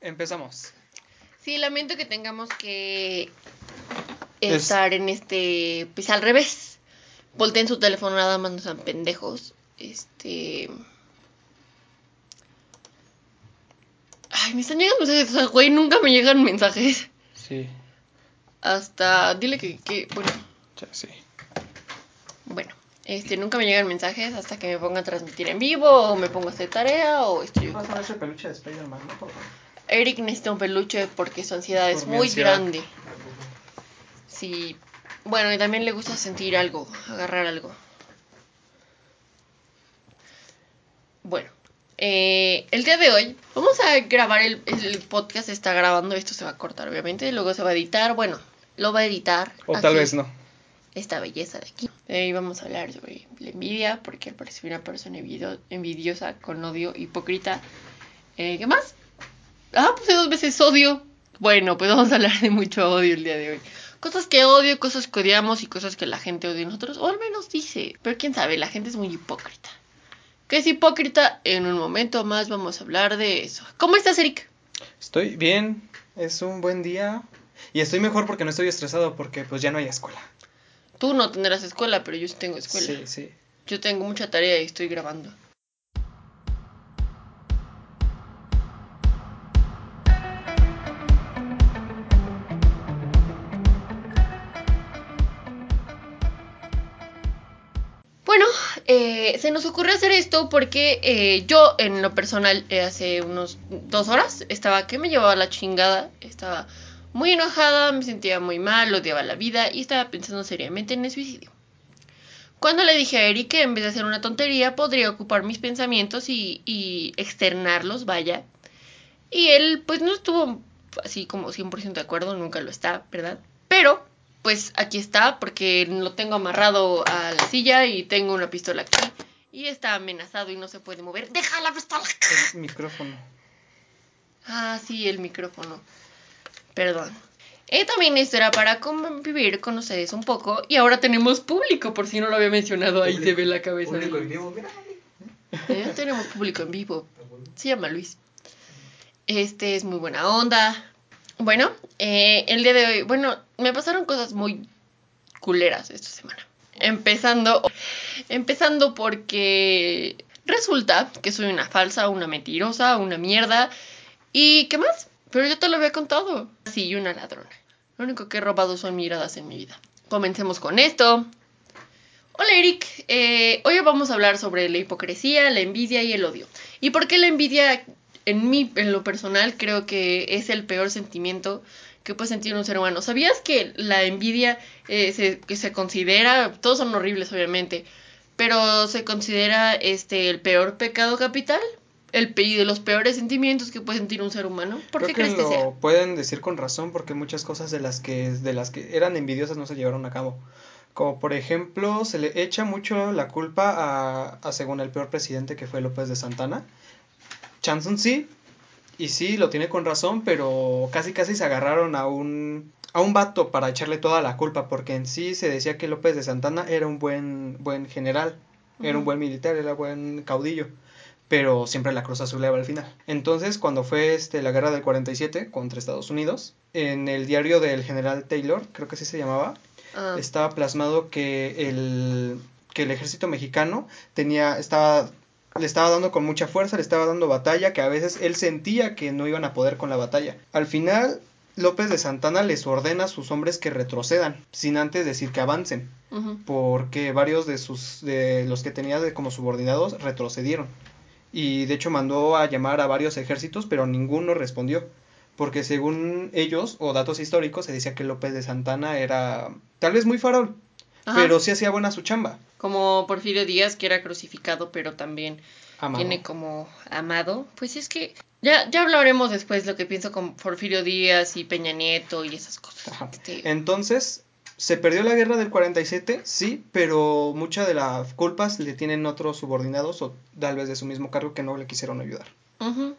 Empezamos. Sí, lamento que tengamos que Es- estar en este, pues al revés. Volteen su teléfono, nada más no sean pendejos. Este... Ay, me están llegando mensajes, o sea, güey, nunca me llegan mensajes. Sí, Hasta, dile que, que, bueno, ya sí. bueno, este, nunca me llegan mensajes hasta que me ponga a transmitir en vivo, o me pongo a hacer tarea, o estoy Pásame ese peluche de Spider-Man, ¿no? Por favor. Eric necesita un peluche porque su ansiedad es Por muy ansiedad. grande. Sí. Bueno, y también le gusta sentir algo, agarrar algo. Bueno, eh, el día de hoy vamos a grabar el, el podcast, se está grabando, esto se va a cortar obviamente, luego se va a editar, bueno, lo va a editar. O tal vez no. Esta belleza de aquí. Y vamos a hablar sobre la envidia, porque al parecer una persona envidio- envidiosa, con odio, hipócrita. Eh, ¿Qué más? Ah, puse dos veces odio. Bueno, pues vamos a hablar de mucho odio el día de hoy. Cosas que odio, cosas que odiamos y cosas que la gente odia en nosotros, o al menos dice. Pero quién sabe, la gente es muy hipócrita. ¿Qué es hipócrita? En un momento más vamos a hablar de eso. ¿Cómo estás, Eric? Estoy bien, es un buen día. Y estoy mejor porque no estoy estresado porque pues ya no hay escuela. Tú no tendrás escuela, pero yo sí tengo escuela. Sí, sí. Yo tengo mucha tarea y estoy grabando. Eh, se nos ocurrió hacer esto porque eh, yo en lo personal eh, hace unos dos horas estaba que me llevaba la chingada, estaba muy enojada, me sentía muy mal, odiaba la vida y estaba pensando seriamente en el suicidio. Cuando le dije a Eric que en vez de hacer una tontería podría ocupar mis pensamientos y, y externarlos, vaya. Y él pues no estuvo así como 100% de acuerdo, nunca lo está, ¿verdad? Pero pues aquí está porque lo tengo amarrado a la silla y tengo una pistola aquí. Y está amenazado y no se puede mover. ¡Deja la pistola! El micrófono. Ah, sí, el micrófono. Perdón. Eh, también esto era para convivir con ustedes un poco. Y ahora tenemos público, por si no lo había mencionado. Ahí se ve la cabeza. Público del- en vivo, mira. Eh, tenemos público en vivo. Se llama Luis. Este es muy buena onda. Bueno, eh, el día de hoy, bueno, me pasaron cosas muy culeras esta semana. Empezando, empezando porque resulta que soy una falsa, una mentirosa, una mierda. ¿Y qué más? Pero yo te lo había contado. Sí, una ladrona. Lo único que he robado son miradas en mi vida. Comencemos con esto. Hola Eric, Eh, hoy vamos a hablar sobre la hipocresía, la envidia y el odio. ¿Y por qué la envidia en mí, en lo personal, creo que es el peor sentimiento que puede sentir un ser humano? ¿Sabías que la envidia eh, se, que se considera, todos son horribles obviamente, pero se considera este el peor pecado capital? El pe- de los peores sentimientos que puede sentir un ser humano. ¿Por Creo qué que crees que lo sea? pueden decir con razón porque muchas cosas de las que de las que eran envidiosas no se llevaron a cabo. Como por ejemplo, se le echa mucho la culpa a, a según el peor presidente que fue López de Santana. Chanson sí, y sí, lo tiene con razón, pero casi casi se agarraron a un a un vato para echarle toda la culpa, porque en sí se decía que López de Santana era un buen buen general, era un buen militar, era buen caudillo, pero siempre la Cruz Azul le va al final. Entonces, cuando fue este la guerra del 47 contra Estados Unidos, en el diario del general Taylor, creo que así se llamaba, Ah, estaba plasmado que el, que el ejército mexicano tenía, estaba, le estaba dando con mucha fuerza, le estaba dando batalla, que a veces él sentía que no iban a poder con la batalla. Al final, López de Santana les ordena a sus hombres que retrocedan, sin antes decir que avancen, porque varios de sus, de los que tenía de como subordinados retrocedieron. Y de hecho mandó a llamar a varios ejércitos, pero ninguno respondió porque según ellos o datos históricos se decía que López de Santana era tal vez muy farol, Ajá. pero sí hacía buena su chamba. Como Porfirio Díaz, que era crucificado, pero también Amado. tiene como amado. Pues es que ya, ya hablaremos después lo que pienso con Porfirio Díaz y Peña Nieto y esas cosas. Ajá. Este, Entonces, se perdió la guerra del 47, sí, pero mucha de las culpas le tienen otros subordinados o tal vez de su mismo cargo que no le quisieron ayudar. ujú.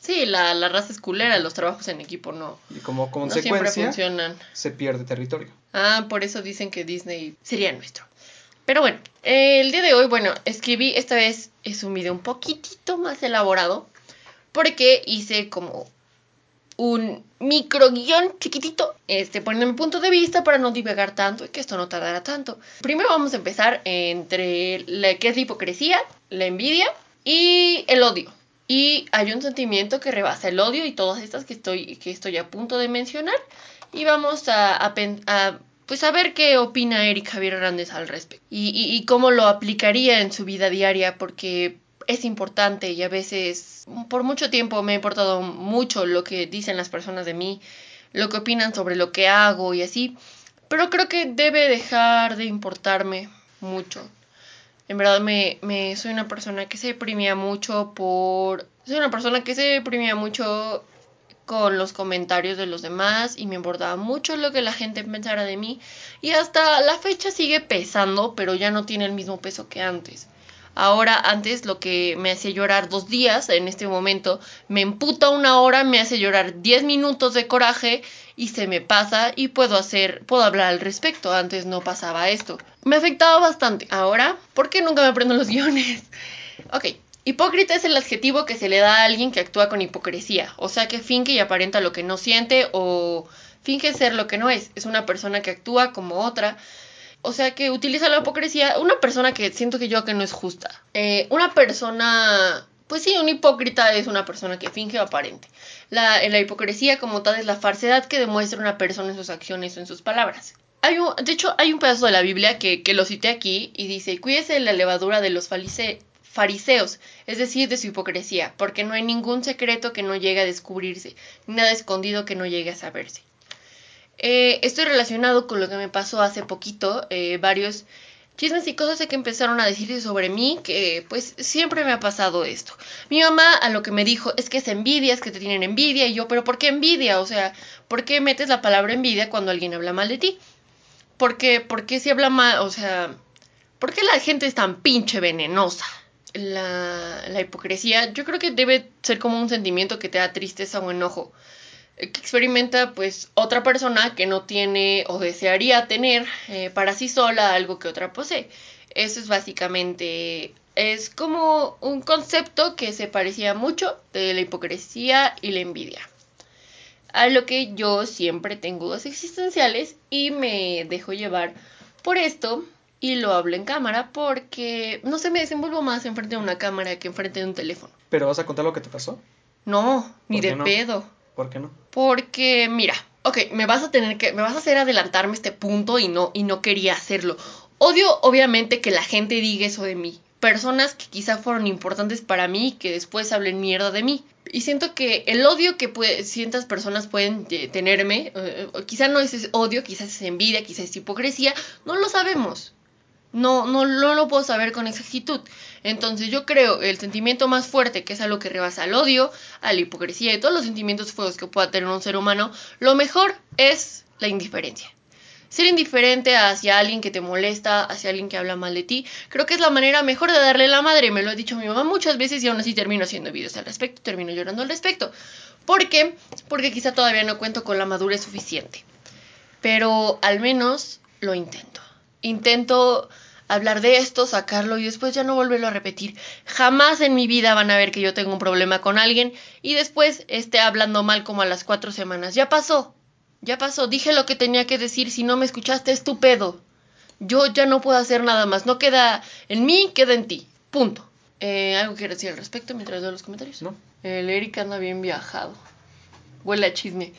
Sí, la, la raza es culera, los trabajos en equipo no, Y como no siempre consecuencia funcionan. se pierde territorio. Ah, por eso dicen que Disney sería nuestro. Pero bueno, eh, el día de hoy, bueno, escribí, esta vez es un video un poquitito más elaborado, porque hice como un micro guion chiquitito, este, poniendo mi punto de vista para no divagar tanto y que esto no tardará tanto. Primero vamos a empezar entre la que es la hipocresía, la envidia y el odio. Y hay un sentimiento que rebasa el odio y todas estas que estoy, que estoy a punto de mencionar. Y vamos a, a, pues a ver qué opina Eric Javier Hernández al respecto. Y, y, y cómo lo aplicaría en su vida diaria, porque es importante y a veces por mucho tiempo me ha importado mucho lo que dicen las personas de mí, lo que opinan sobre lo que hago y así, pero creo que debe dejar de importarme mucho. En verdad me, me soy una persona que se deprimía mucho por soy una persona que se deprimía mucho con los comentarios de los demás y me importaba mucho lo que la gente pensara de mí y hasta la fecha sigue pesando, pero ya no tiene el mismo peso que antes. Ahora, antes lo que me hacía llorar dos días, en este momento, me emputa una hora, me hace llorar diez minutos de coraje y se me pasa y puedo hacer, puedo hablar al respecto. Antes no pasaba esto. Me afectaba bastante. Ahora, ¿por qué nunca me aprendo los guiones? Ok. Hipócrita es el adjetivo que se le da a alguien que actúa con hipocresía, o sea que finge y aparenta lo que no siente o finge ser lo que no es. Es una persona que actúa como otra, o sea, que utiliza la hipocresía. Una persona que siento que yo que no es justa. Eh, una persona. Pues sí, un hipócrita es una persona que finge o aparente. La, hipocresía como tal es la falsedad que demuestra una persona en sus acciones o en sus palabras. Hay un, de hecho, hay un pedazo de la Biblia que, lo cité aquí y dice, cuídese de la levadura de los fariseos, es decir, de su hipocresía, porque no hay ningún secreto que no llegue a descubrirse, ni nada escondido que no llegue a saberse. Eh, estoy relacionado con lo que me pasó hace poquito, eh, varios chismes y cosas que empezaron a decirse sobre mí, que pues siempre me ha pasado esto. Mi mamá a lo que me dijo es que es envidia, es que te tienen envidia, y yo, pero ¿por qué envidia? O sea, ¿por qué metes la palabra envidia cuando alguien habla mal de ti? ¿Por qué, por qué si habla mal, o sea, ¿por qué la gente es tan pinche venenosa? La, la hipocresía, yo creo que debe ser como un sentimiento que te da tristeza o enojo que experimenta pues otra persona que no tiene o desearía tener eh, para sí sola algo que otra posee. Eso es básicamente, es como un concepto que se parecía mucho de la hipocresía y la envidia. A lo que yo siempre tengo dudas existenciales y me dejo llevar por esto y lo hablo en cámara porque no se me desenvuelvo más enfrente de una cámara que enfrente de un teléfono. ¿Pero vas a contar lo que te pasó? No, ni de pedo. ¿Por qué no? Porque, mira, ok, me vas a tener que, me vas a hacer adelantarme este punto y no, y no quería hacerlo. Odio, obviamente, que la gente diga eso de mí. Personas que quizá fueron importantes para mí y que después hablen mierda de mí. Y siento que el odio que ciertas personas pueden tenerme, eh, quizá no es odio, quizás es envidia, quizás es hipocresía, no lo sabemos. No, no, no lo puedo saber con exactitud. Entonces yo creo el sentimiento más fuerte, que es algo que rebasa al odio, a la hipocresía y todos los sentimientos fuertes que pueda tener un ser humano, lo mejor es la indiferencia. Ser indiferente hacia alguien que te molesta, hacia alguien que habla mal de ti, creo que es la manera mejor de darle la madre. Me lo ha dicho mi mamá muchas veces y aún así termino haciendo videos al respecto, termino llorando al respecto. ¿Por qué? Porque quizá todavía no cuento con la madurez suficiente. Pero al menos lo intento. Intento hablar de esto, sacarlo y después ya no volverlo a repetir. Jamás en mi vida van a ver que yo tengo un problema con alguien y después esté hablando mal como a las cuatro semanas. Ya pasó, ya pasó, dije lo que tenía que decir, si no me escuchaste, estúpido. Yo ya no puedo hacer nada más, no queda en mí, queda en ti. Punto. Eh, ¿Algo que decir al respecto mientras leo los comentarios? No. El Eric anda bien viajado. Huele a chisme.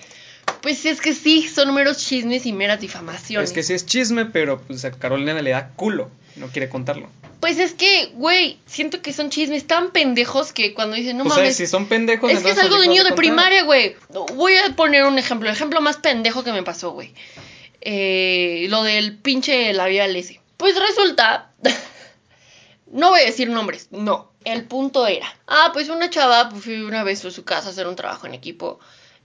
Pues es que sí, son números chismes y meras difamaciones. Es que sí es chisme, pero pues a Carolina le da culo. No quiere contarlo. Pues es que, güey, siento que son chismes tan pendejos que cuando dicen, no pues, mames. si son pendejos, es que es algo de niño de primaria, güey. Voy a poner un ejemplo, el ejemplo más pendejo que me pasó, güey. Eh, lo del pinche labial ese. Pues resulta. no voy a decir nombres, no. El punto era. Ah, pues una chava, pues fui una vez a su casa a hacer un trabajo en equipo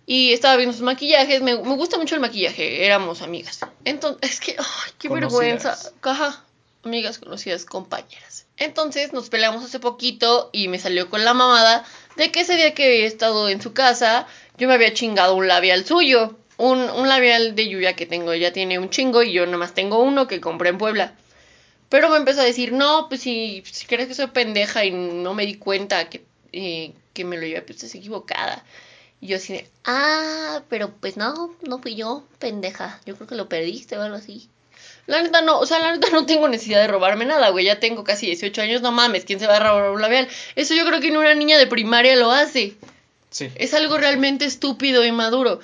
y estaba viendo sus maquillajes. Me, gusta mucho el maquillaje, éramos amigas. Entonces, es que, ay, qué vergüenza. Caja, amigas conocidas, compañeras. Entonces nos peleamos hace poquito y me salió con la mamada de que ese día que había estado en su casa, yo me había chingado un labial suyo. Un, un labial de lluvia que tengo, ella tiene un chingo y yo nada más tengo uno que compré en Puebla. Pero me empezó a decir, no, pues si, si crees que soy pendeja y no me di cuenta que, eh, que me lo llevé, pues estás equivocada. Y yo así de, ah, pero pues no, no fui yo, pendeja. Yo creo que lo perdiste o algo así. La neta no, o sea, la neta no tengo necesidad de robarme nada, güey. Ya tengo casi 18 años, no mames, ¿quién se va a robar un labial? Eso yo creo que ni una niña de primaria lo hace. Sí. Es algo realmente estúpido y maduro.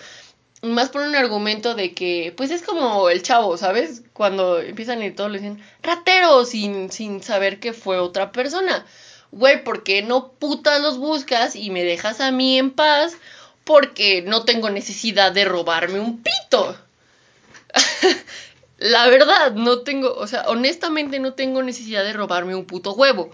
Más por un argumento de que, pues es como el chavo, ¿sabes? Cuando empiezan y todos le dicen, ratero, sin, sin saber que fue otra persona. Güey, ¿por qué no putas los buscas y me dejas a mí en paz? Porque no tengo necesidad de robarme un pito. La verdad, no tengo, o sea, honestamente no tengo necesidad de robarme un puto huevo.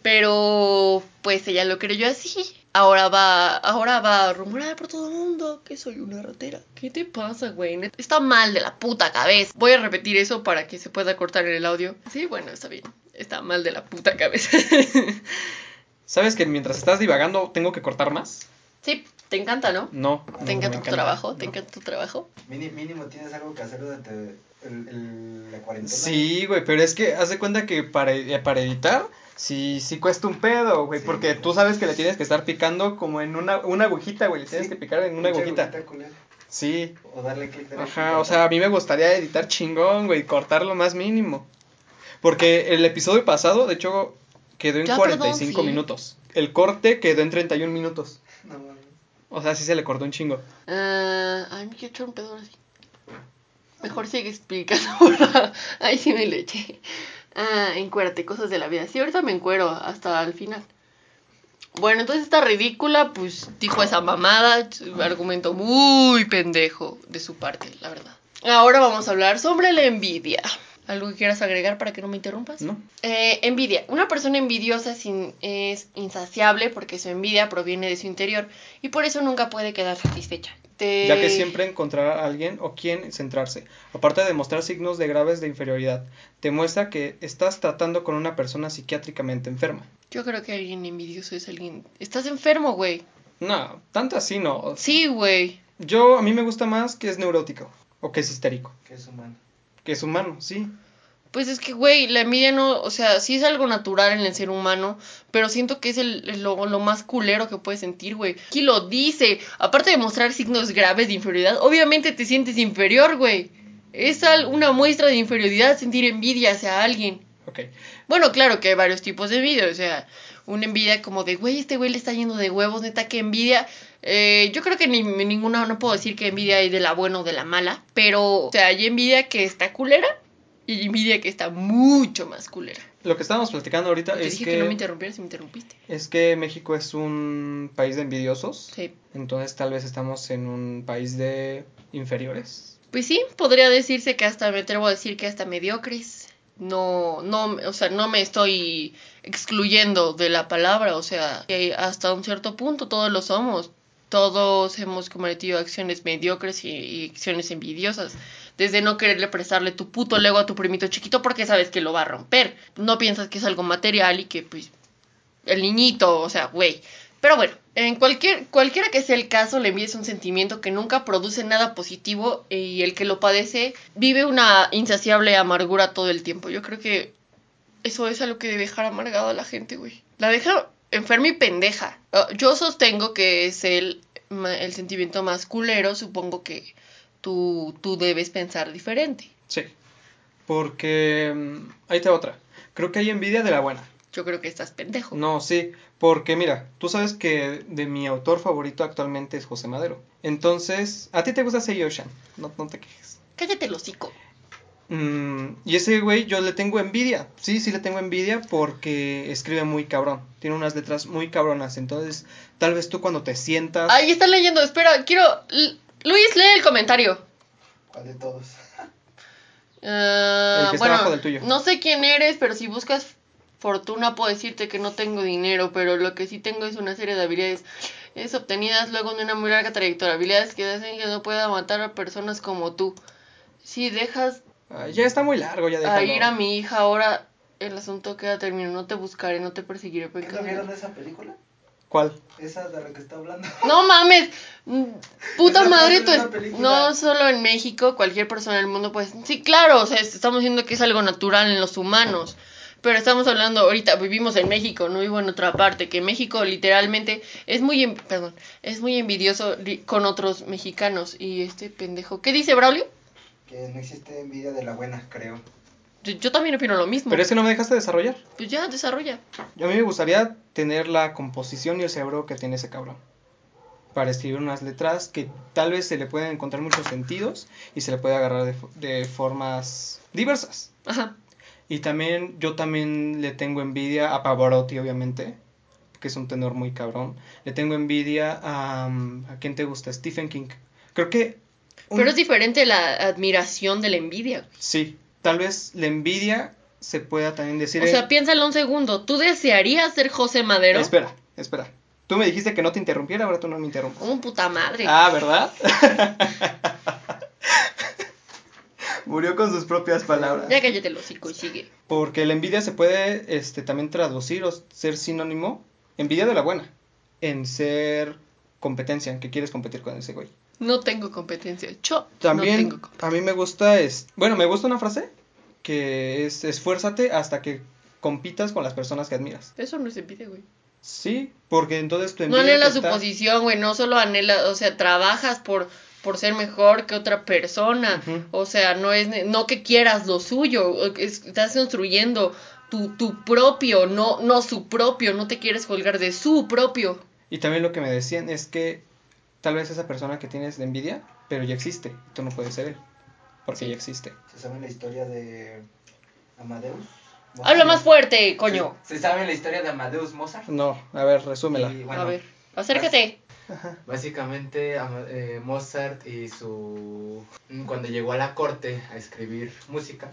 Pero, pues ella lo creyó así. Ahora va, ahora va a rumorar por todo el mundo que soy una ratera. ¿Qué te pasa, güey? Está mal de la puta cabeza. Voy a repetir eso para que se pueda cortar en el audio. Sí, bueno, está bien. Está mal de la puta cabeza. ¿Sabes que mientras estás divagando tengo que cortar más? Sí, te encanta, ¿no? No. ¿Te encanta tu trabajo? ¿Te encanta tu trabajo? Mínimo tienes algo que hacer durante el, el- la cuarentena. Sí, güey, pero es que haz de cuenta que para, eh, para editar, sí, sí cuesta un pedo, güey, Sí. porque tú sabes que le tienes que estar picando como en una, una agujita, güey, le tienes Sí. que picar en una agujita. agujita. Sí, O darle clic derecho. ajá, o sea, a mí me gustaría editar chingón, güey, cortar lo más mínimo. Porque el episodio pasado, de hecho, quedó en Ya, perdón, 45 sí. minutos. El corte quedó en 31 minutos. O sea, sí se le cortó un chingo. Ah, ay, me quiero echar un pedo ahora sí. Mejor sigue explicando. Ay, sí me lo eché. Ah, encuérate, cosas de la vida. Sí, ahorita me encuero hasta el final. Bueno, entonces esta ridícula, pues dijo esa mamada, argumento muy pendejo de su parte, la verdad. Ahora vamos a hablar sobre la envidia. ¿Algo que quieras agregar para que no me interrumpas? ¿No? Eh, envidia. Una persona envidiosa es, in- es insaciable porque su envidia proviene de su interior y por eso nunca puede quedar satisfecha. Te- Ya que siempre encontrará a alguien o quien centrarse. Aparte de mostrar signos de graves de inferioridad, te muestra que estás tratando con una persona psiquiátricamente enferma. Yo creo que alguien envidioso es alguien... Estás enfermo, güey. No, tanto así no. Sí, güey. Yo, a mí me gusta más que es neurótico o que es histérico. Que es humano. Que es humano, sí. Pues es que, güey, la envidia no... O sea, sí es algo natural en el ser humano, pero siento que es el, el- lo, lo más culero que puedes sentir, güey. Aquí lo dice. Aparte de mostrar signos graves de inferioridad, obviamente te sientes inferior, güey. Es al- una muestra de inferioridad sentir envidia hacia alguien. Ok. Bueno, claro que hay varios tipos de envidia, o sea, una envidia como de, güey, este güey le está yendo de huevos, neta, que envidia. Eh, yo creo que ni ninguna, no puedo decir que envidia hay de la buena o de la mala, pero, o sea, hay envidia que está culera y envidia que está mucho más culera. Lo que estábamos platicando ahorita es dije que, que... no me interrumpieras y me interrumpiste. es que México es un país de envidiosos. Sí. Entonces tal vez estamos en un país de inferiores. Pues sí, podría decirse que hasta me atrevo a decir que hasta mediocres. No, no, o sea, no me estoy excluyendo de la palabra, o sea, que hasta un cierto punto todos lo somos. Todos hemos cometido acciones mediocres y, acciones envidiosas. Desde no quererle prestarle tu puto Lego a tu primito chiquito porque sabes que lo va a romper. No piensas que es algo material y que, pues, el niñito, o sea, güey. Pero bueno, en cualquier, cualquiera que sea el caso, la envidia es un sentimiento que nunca produce nada positivo y el que lo padece vive una insaciable amargura todo el tiempo. Yo creo que eso es algo que debe dejar amargado a la gente, güey. La deja enferma y pendeja. Ah, Yo sostengo que es el, el sentimiento más culero, supongo que tú, tú debes pensar diferente. Sí. Porque... mm, Ahí te va otra. Creo que hay envidia de la buena. Yo creo que estás pendejo. No, sí, porque mira, tú sabes que de mi autor favorito actualmente es José Madero. Entonces, a ti te gusta Sei Ocean, no, no te quejes. Cállate el hocico. Mm, y ese güey yo le tengo envidia, sí, sí le tengo envidia porque escribe muy cabrón, tiene unas letras muy cabronas, entonces tal vez tú cuando te sientas... Ahí está leyendo, espera, quiero... L- Luis, lee el comentario. ¿Cuál de todos? Ah, El que está bueno, abajo del tuyo. no sé quién eres, pero si buscas fortuna puedo decirte que no tengo dinero, pero lo que sí tengo es una serie de habilidades es obtenidas luego de una muy larga trayectoria, habilidades que hacen que no pueda matar a personas como tú. Si dejas Ay, ya está muy largo, ya a déjalo. ir a mi hija ahora, el asunto queda terminado, no te buscaré, no te perseguiré. ¿Nunca camino. vieron esa película? ¿Cuál? Esa de la que está hablando. No mames, mm, puta Esa madre, tú es- no solo en México, cualquier persona del mundo pues sí, claro, o sea, estamos diciendo que es algo natural en los humanos, Pero estamos hablando ahorita, vivimos en México, no vivo en otra parte, que México literalmente es muy, en- perdón, es muy envidioso con otros mexicanos. Y este pendejo, ¿qué dice Braulio? Que no existe envidia de la buena, creo. Yo, yo también opino lo mismo. Pero es que no me dejaste desarrollar. Pues ya, desarrolla. A mí me gustaría tener la composición y el cerebro que tiene ese cabrón. Para escribir unas letras que tal vez se le pueden encontrar muchos sentidos y se le puede agarrar de, de formas diversas. Ajá. Y también, yo también le tengo envidia a Pavarotti, obviamente, que es un tenor muy cabrón. Le tengo envidia a... mm, ¿A quién te gusta? Stephen King. Creo que... un- Pero es diferente la admiración de la envidia. Sí, tal vez la envidia se pueda también decir... O sea, piénsalo un segundo. ¿Tú desearías ser José Madero? Espera, espera. Tú me dijiste que no te interrumpiera, ahora tú no me interrumpas. Un puta madre. Ah, ¿verdad? Murió con sus propias palabras. Ya cállate el hocico y sigue. Porque la envidia se puede este, también traducir o ser sinónimo, envidia de la buena, en ser competencia, en que quieres competir con ese güey. No tengo competencia. Yo También no tengo competencia. a mí me gusta, es, bueno, me gusta una frase que es esfuérzate hasta que compitas con las personas que admiras. Eso no es envidia, güey. Sí, porque entonces tu No anhelas te su está- posición, güey. No solo anhelas, o sea, trabajas por, por ser mejor que otra persona. O sea, no es no que quieras lo suyo. es- estás construyendo tu, tu propio, no, no su propio. No te quieres colgar de su propio. Y también lo que me decían es que tal vez esa persona que tienes de envidia, pero ya existe, y tú no puedes ser él, porque Sí. ya existe. ¿Se sabe la historia de Amadeus? Habla más fuerte, coño. ¿Se, se sabe la historia de Amadeus Mozart? No, a ver, resúmela. Y, bueno, A ver, acércate. Básicamente Ama- eh, Mozart y su... Cuando llegó a la corte a escribir música,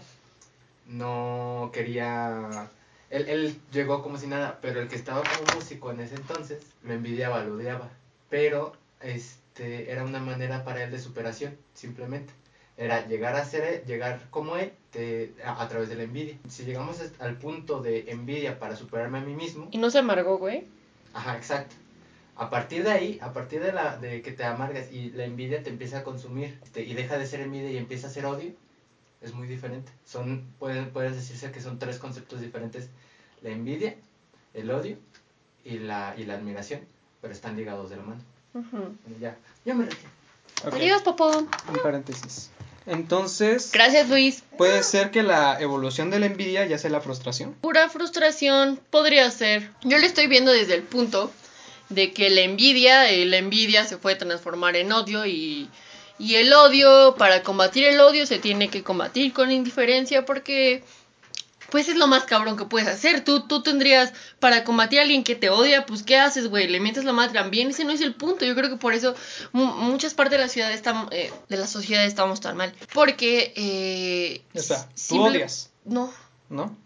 no quería... Él, él llegó como si nada, pero el que estaba como músico en ese entonces lo envidiaba, lo odiaba. Pero este era una manera para él de superación, simplemente. Era llegar a ser, llegar como él de- a, a través de la envidia. Si llegamos al punto de envidia para superarme a mí mismo, Y no se amargó, güey. Ajá, exacto. A partir de ahí, a partir de, la, de que te amargas y la envidia te empieza a consumir te- y deja de ser envidia y empieza a ser odio, es muy diferente. Son, pueden, puedes decirse que son tres conceptos diferentes. La envidia, el odio y la, y la admiración, pero están ligados de la mano. Ya, yo me retiro. Adiós, popó. Un paréntesis. Entonces, Gracias, Luis. puede ser que la evolución de la envidia ya sea la frustración. Pura frustración podría ser. Yo le estoy viendo desde el punto de que la envidia, eh, la envidia se puede transformar en odio y, y el odio, para combatir el odio se tiene que combatir con indiferencia porque pues es lo más cabrón que puedes hacer. Tú, tú tendrías, para combatir a alguien que te odia, pues ¿qué haces, güey? Le mientes la madre también. Ese no es el punto. Yo creo que por eso mu- muchas partes de la ciudad están, eh, de la sociedad estamos tan mal. Porque... Eh, O sea, tú simple- odias, No, ¿no?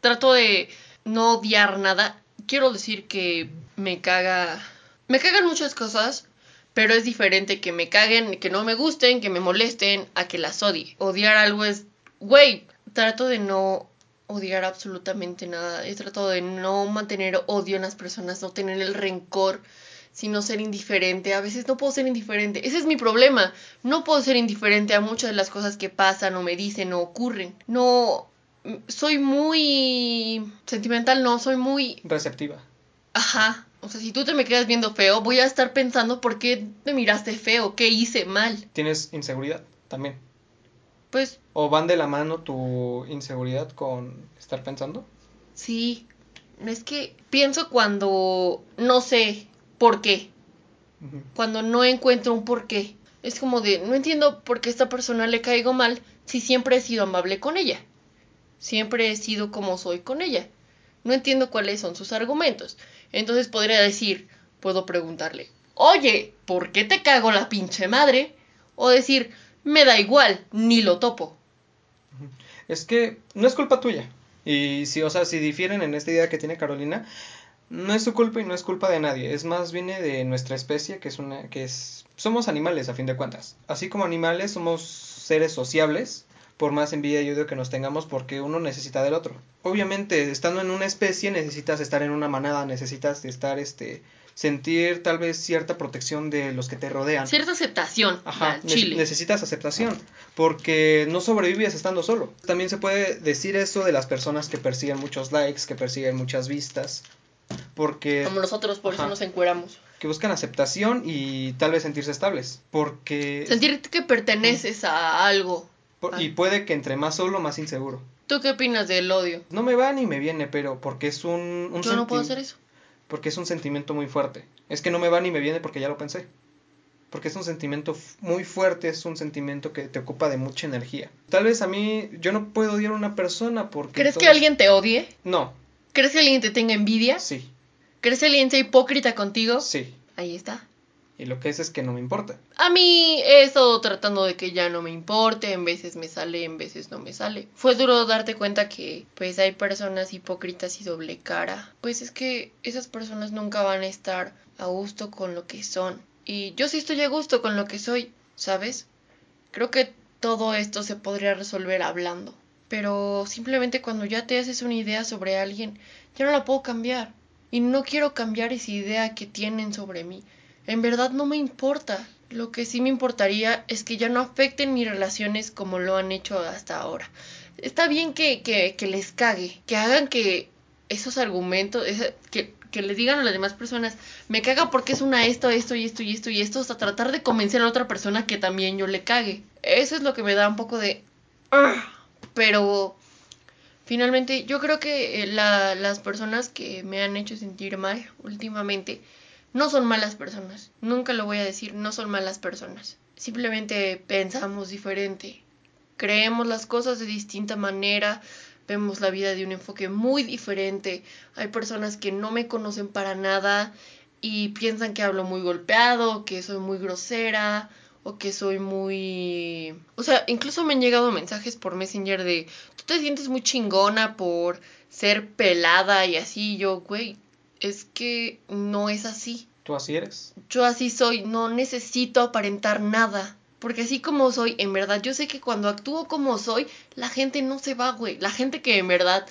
trato de no odiar nada. Quiero decir que me caga. Me cagan muchas cosas, pero es diferente que me caguen, que no me gusten, que me molesten, a que las odie. Odiar algo es. Güey, trato de no odiar absolutamente nada. He tratado de no mantener odio en las personas, no tener el rencor, sino ser indiferente. A veces no puedo ser indiferente. Ese es mi problema. No puedo ser indiferente a muchas de las cosas que pasan o me dicen o ocurren. No. Soy muy sentimental, no, soy muy Receptiva. Ajá. O sea, si tú te me quedas viendo feo, voy a estar pensando por qué me miraste feo, qué hice mal. Tienes inseguridad también. Pues ¿O van de la mano tu inseguridad con estar pensando? sí. Es que pienso cuando no sé por qué. Cuando no encuentro un por qué. Es como de, no entiendo por qué a esta persona le caigo mal si siempre he sido amable con ella. Siempre he sido como soy con ella. No entiendo cuáles son sus argumentos. Entonces podría decir, puedo preguntarle, oye, ¿por qué te cago la pinche madre? O decir, me da igual, ni lo topo. Es que no es culpa tuya. Y si, o sea, si difieren en esta idea que tiene Carolina, no es su culpa y no es culpa de nadie. Es más, viene de nuestra especie, que es una, que es, somos animales a fin de cuentas. Así como animales, somos seres sociables, por más envidia y odio que nos tengamos, porque uno necesita del otro. Obviamente, estando en una especie, necesitas estar en una manada, necesitas estar, este, sentir tal vez cierta protección de los que te rodean. Cierta aceptación Ajá, al chile. necesitas aceptación. porque no sobrevives estando solo. También se puede decir eso de las personas que persiguen muchos likes, que persiguen muchas vistas, porque Como nosotros, por eso nos encueramos. que buscan aceptación y tal vez sentirse estables, porque Sentir que perteneces a algo. por- y puede que entre más solo, más inseguro. ¿Tú qué opinas del odio? No me va ni me viene, pero porque es un, un Yo no puedo hacer eso. Porque es un sentimiento muy fuerte. Es que no me va ni me viene porque ya lo pensé. Porque es un sentimiento muy fuerte, es un sentimiento que te ocupa de mucha energía. Tal vez a mí, yo no puedo odiar a una persona porque... ¿Crees que alguien te odie? No, ¿Crees que alguien te tenga envidia? sí, ¿Crees que alguien sea hipócrita contigo? sí. Ahí está. Y lo que es es que no me importa. A mí he estado tratando de que ya no me importe, en veces me sale, en veces no me sale. Fue duro darte cuenta que pues hay personas hipócritas y doble cara. Pues es que esas personas nunca van a estar a gusto con lo que son. Y yo sí estoy a gusto con lo que soy, ¿sabes? Creo que todo esto se podría resolver hablando. Pero simplemente cuando ya te haces una idea sobre alguien, ya no la puedo cambiar. Y no quiero cambiar esa idea que tienen sobre mí. En verdad no me importa. Lo que sí me importaría es que ya no afecten mis relaciones como lo han hecho hasta ahora. Está bien que, que, que les cague, que hagan que esos argumentos, que, que le digan a las demás personas, me caga porque es una esto, esto y esto y esto y esto, hasta tratar de convencer a otra persona que también yo le cague. Eso es lo que me da un poco de... "Ah", Pero finalmente yo creo que eh, la- las personas que me han hecho sentir mal últimamente no son malas personas. Nunca lo voy a decir, no son malas personas. Simplemente pensamos diferente. Creemos las cosas de distinta manera. Vemos la vida de un enfoque muy diferente. Hay personas que no me conocen para nada y piensan que hablo muy golpeado, que soy muy grosera o que soy muy... O sea, incluso me han llegado mensajes por Messenger de, tú te sientes muy chingona por ser pelada y así. Yo, güey, es que no es así. Tú así eres. Yo así soy, no necesito aparentar nada. Porque así como soy, en verdad, yo sé que cuando actúo como soy, la gente no se va, güey. La gente que en verdad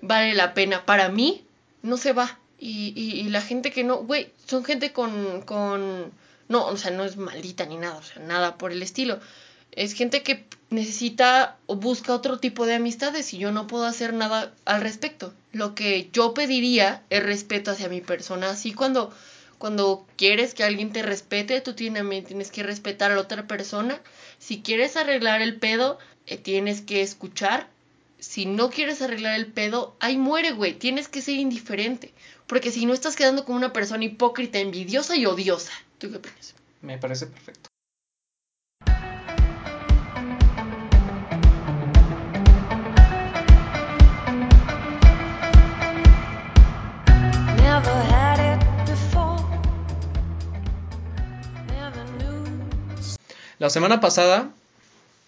vale la pena para mí, no se va. Y, y, y la gente que no, güey, son gente con, con... No, o sea, no es maldita ni nada, o sea, nada por el estilo. Es gente que necesita o busca otro tipo de amistades y yo no puedo hacer nada al respecto. Lo que yo pediría es respeto hacia mi persona. Así cuando cuando quieres que alguien te respete, tú tienes, tienes que respetar a la otra persona. Si quieres arreglar el pedo, eh, tienes que escuchar. Si no quieres arreglar el pedo, ahí muere, güey. Tienes que ser indiferente. Porque si no estás quedando como una persona hipócrita, envidiosa y odiosa. ¿Tú qué opinas? Me parece perfecto. La semana pasada,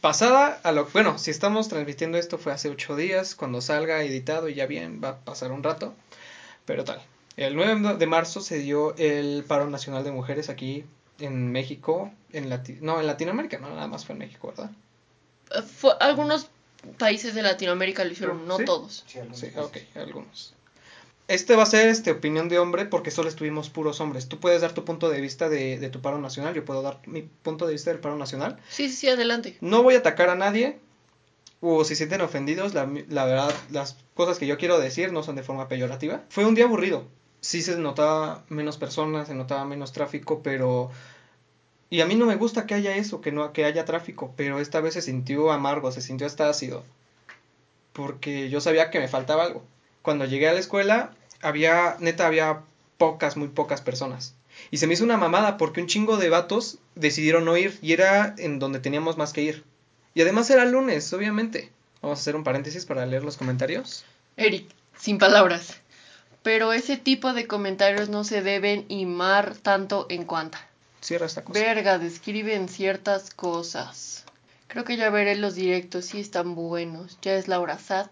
pasada a lo bueno, si estamos transmitiendo esto fue hace ocho días, cuando salga editado y ya bien, va a pasar un rato, pero tal. El 9 de marzo se dio el paro nacional de mujeres aquí en México, en Lati- no, en Latinoamérica, no, nada más fue en México, ¿verdad? Fue- algunos países de Latinoamérica lo hicieron, no ¿Sí? todos. Sí, algunos Sí, ok, algunos. Este va a ser este opinión de hombre porque solo estuvimos puros hombres. Tú puedes dar tu punto de vista de, de tu paro nacional, yo puedo dar mi punto de vista del paro nacional. Sí, sí, sí, adelante. No voy a atacar a nadie. O si se sienten ofendidos, la, la verdad, las cosas que yo quiero decir no son de forma peyorativa. Fue un día aburrido. Sí se notaba menos personas, se notaba menos tráfico, pero... Y a mí no me gusta que haya eso, que no que haya tráfico, pero esta vez se sintió amargo, se sintió hasta ácido. Porque yo sabía que me faltaba algo. Cuando llegué a la escuela, había, neta, había pocas, muy pocas personas. Y se me hizo una mamada porque un chingo de vatos decidieron no ir y era en donde teníamos más que ir. Y además era lunes, obviamente. Vamos a hacer un paréntesis para leer los comentarios. Eric, sin palabras. Pero ese tipo de comentarios no se deben imar tanto en cuanta. Cierra esta cosa. Verga, describen ciertas cosas. Creo que ya veré los directos, sí están buenos. Ya es Laura Sad.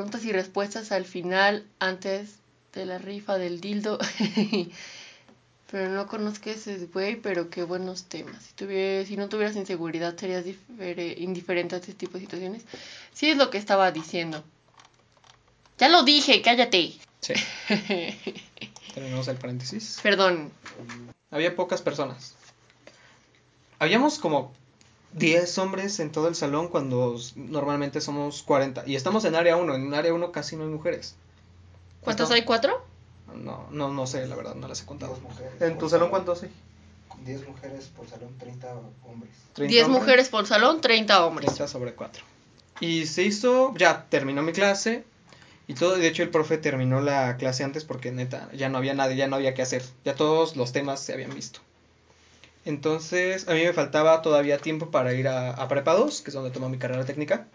Preguntas y respuestas al final, antes de la rifa del dildo. pero no conozco ese güey, pero qué buenos temas. Si, tuviera, si no tuvieras inseguridad, serías difere- indiferente a este tipo de situaciones. Sí es lo que estaba diciendo. Ya lo dije, cállate. Sí. Terminamos el paréntesis. Perdón. Había pocas personas. Habíamos como 10 hombres en todo el salón cuando normalmente somos 40. Y estamos en área 1. En área 1 casi no hay mujeres. ¿Cuántos Está- hay? ¿Cuatro? No, no, no sé, la verdad, no las he contado. Diez mujeres ¿En tu salón cuántos hay? 10 mujeres por salón, 30 hombres. 30 10 hombres, mujeres por salón, 30 hombres. 30 sobre 4. Y se hizo, ya terminó mi clase y todo. De hecho, el profe terminó la clase antes porque neta, ya no había nadie, ya no había que hacer. Ya todos los temas se habían visto. Entonces, a mí me faltaba todavía tiempo para ir a, a Prepa 2, que es donde tomé mi carrera técnica.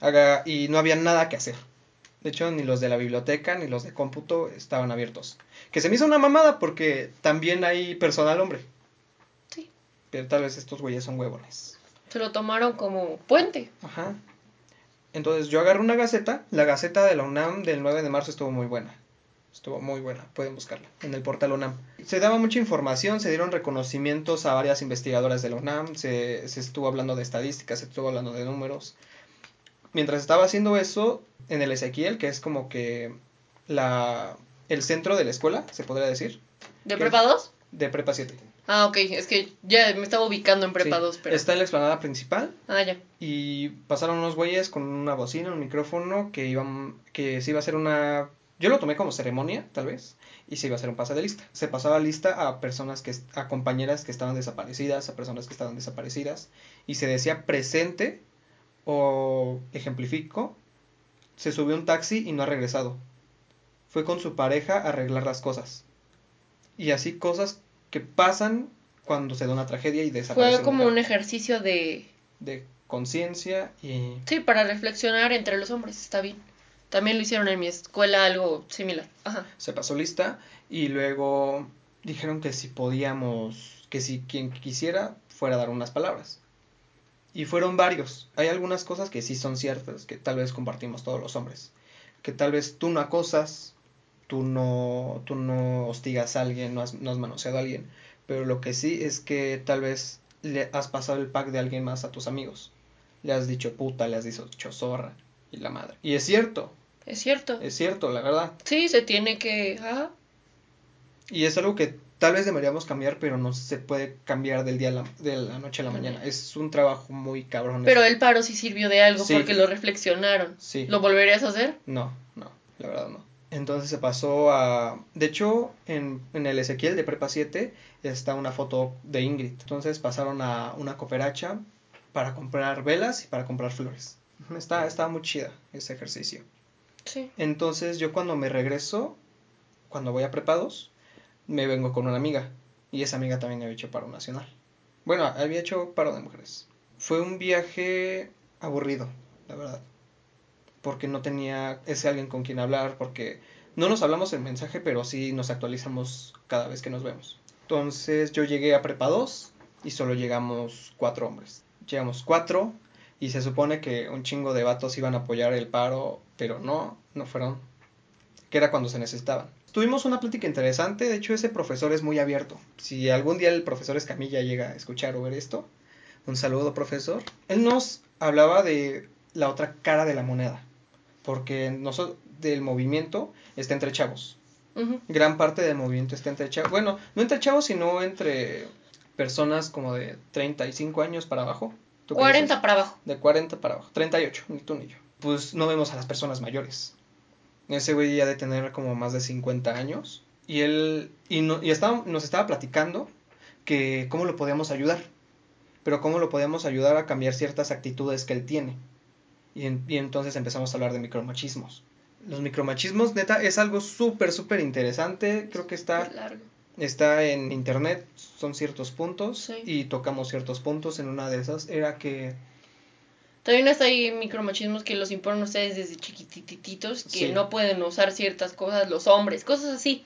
Haga- y no había nada que hacer. De hecho, ni los de la biblioteca ni los de cómputo estaban abiertos. Que se me hizo una mamada porque también hay personal hombre. Sí. Pero tal vez estos güeyes son huevones. Se lo tomaron como puente. Ajá. Entonces yo agarré una gaceta. La gaceta de la UNAM del 9 de marzo estuvo muy buena. Estuvo muy buena. Pueden buscarla en el portal UNAM. Se daba mucha información, se dieron reconocimientos a varias investigadoras de la UNAM. Se, se estuvo hablando de estadísticas, se estuvo hablando de números. Mientras estaba haciendo eso, en el Ezequiel, que es como que la, el centro de la escuela, se podría decir, ¿De prepa 2? de Prepa 7. Ah, ok. Es que ya me estaba ubicando en prepa Sí. 2, pero. Está en la explanada principal. Ah, ya. y pasaron unos güeyes con una bocina, un micrófono que iban que se iba a hacer una yo lo tomé como ceremonia, tal vez, y se iba a hacer un pase de lista. Se pasaba lista a personas que a compañeras que estaban desaparecidas, a personas que estaban desaparecidas y se decía presente o ejemplifico, se subió un taxi y no ha regresado. Fue con su pareja a arreglar las cosas. Y así cosas que pasan cuando se da una tragedia y desaparece Fue como un ejercicio de. de conciencia y Sí, para reflexionar entre los hombres. Está bien. También lo hicieron en mi escuela algo similar. Ajá. se pasó lista y luego dijeron que si podíamos, que si quien quisiera fuera a dar unas palabras. Y fueron varios. Hay algunas cosas que sí son ciertas, que tal vez compartimos todos los hombres. Que tal vez tú no acosas, tú no, tú no hostigas a alguien, no has, no has manoseado a alguien. Pero lo que sí es que tal vez le has pasado el pack de alguien más a tus amigos. Le has dicho puta, le has dicho zorra y la madre. Y es cierto, Es cierto. es cierto, la verdad. Sí, se tiene que. Ajá. Y es algo que tal vez deberíamos cambiar, pero no se puede cambiar del día a la, de la noche a la mañana. Es un trabajo muy cabrón. Pero el paro sí sirvió de algo Sí. porque lo reflexionaron. Sí. ¿Lo volverías a hacer? No, no, la verdad no. Entonces se pasó a... De hecho, en, en el Ezequiel de Prepa 7 está una foto de Ingrid. Entonces pasaron a una cooperacha para comprar velas y para comprar flores. Está, está muy chida ese ejercicio. Entonces yo cuando me regreso, cuando voy a prepados, me vengo con una amiga. Y esa amiga también había hecho paro nacional. Bueno, había hecho paro de mujeres. Fue un viaje aburrido, la verdad. Porque no tenía ese alguien con quien hablar, porque no nos hablamos en mensaje, pero sí nos actualizamos cada vez que nos vemos. Entonces yo llegué a prepa 2 y solo llegamos cuatro hombres. Llegamos cuatro y se supone que un chingo de vatos iban a apoyar el paro, pero no, no fueron. Que era cuando se necesitaban. Tuvimos una plática interesante, de hecho ese profesor es muy abierto. Si algún día el profesor Escamilla llega a escuchar o ver esto, un saludo profesor. Él nos hablaba de la otra cara de la moneda, porque nosotros del movimiento está entre chavos. Gran parte del movimiento está entre chavos. Bueno, no entre chavos, sino entre personas como de 35 años para abajo. ¿Tú qué 40 dices? para abajo. De 40 para abajo. 38, ni tú ni yo. Pues no vemos a las personas mayores. Ese güey ya de tener como más de 50 años. Y él y, no, y estaba, nos estaba platicando que cómo lo podíamos ayudar. Pero cómo lo podíamos ayudar a cambiar ciertas actitudes que él tiene. Y, en- y entonces empezamos a hablar de micromachismos. Los micromachismos, neta, es algo súper, súper interesante. Creo que está largo. Está en internet, son ciertos puntos Sí. y tocamos ciertos puntos. En una de esas era que También está ahí micromachismos que los imponen ustedes desde chiquitititos, que Sí. no pueden usar ciertas cosas, los hombres, cosas así.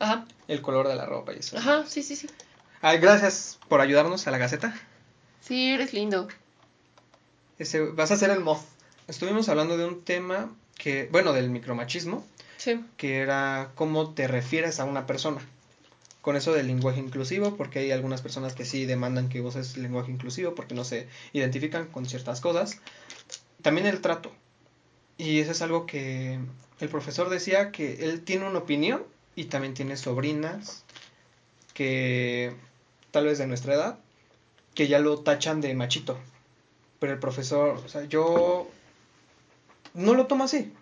Ajá, el color de la ropa y eso. ajá, sí, sí, sí. Ay, gracias por ayudarnos a la Gaceta. Sí, eres lindo. Ese, vas a ser el moth. Estuvimos hablando de un tema que, bueno, del micromachismo, Sí. que era cómo te refieres a una persona. Con eso del lenguaje inclusivo, porque hay algunas personas que sí demandan que uses lenguaje inclusivo porque no se identifican con ciertas cosas. También el trato. Y eso es algo que el profesor decía que él tiene una opinión y también tiene sobrinas que tal vez de nuestra edad que ya lo tachan de machito. Pero el profesor, o sea, yo no lo tomo así.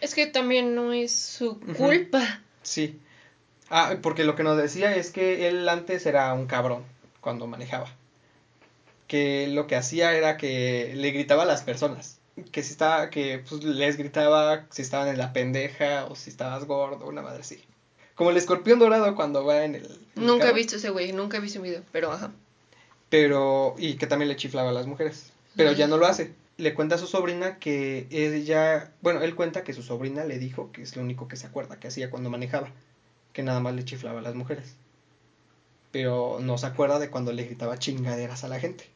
Es que también no es su culpa. Sí. Ah, porque lo que nos decía es que él antes era un cabrón cuando manejaba. Que lo que hacía era que le gritaba a las personas. Que si estaba, que pues les gritaba si estaban en la pendeja o si estabas gordo, una madre así. Como el escorpión dorado cuando va en el. en el Nunca he visto ese güey, nunca he visto un video, pero ajá. Pero, y que también le chiflaba a las mujeres. Pero ya no lo hace. Le cuenta a su sobrina que ella, bueno, él cuenta que su sobrina le dijo que es lo único que se acuerda que hacía cuando manejaba. Que nada más le chiflaba a las mujeres. Pero no se acuerda de cuando le gritaba chingaderas a la gente.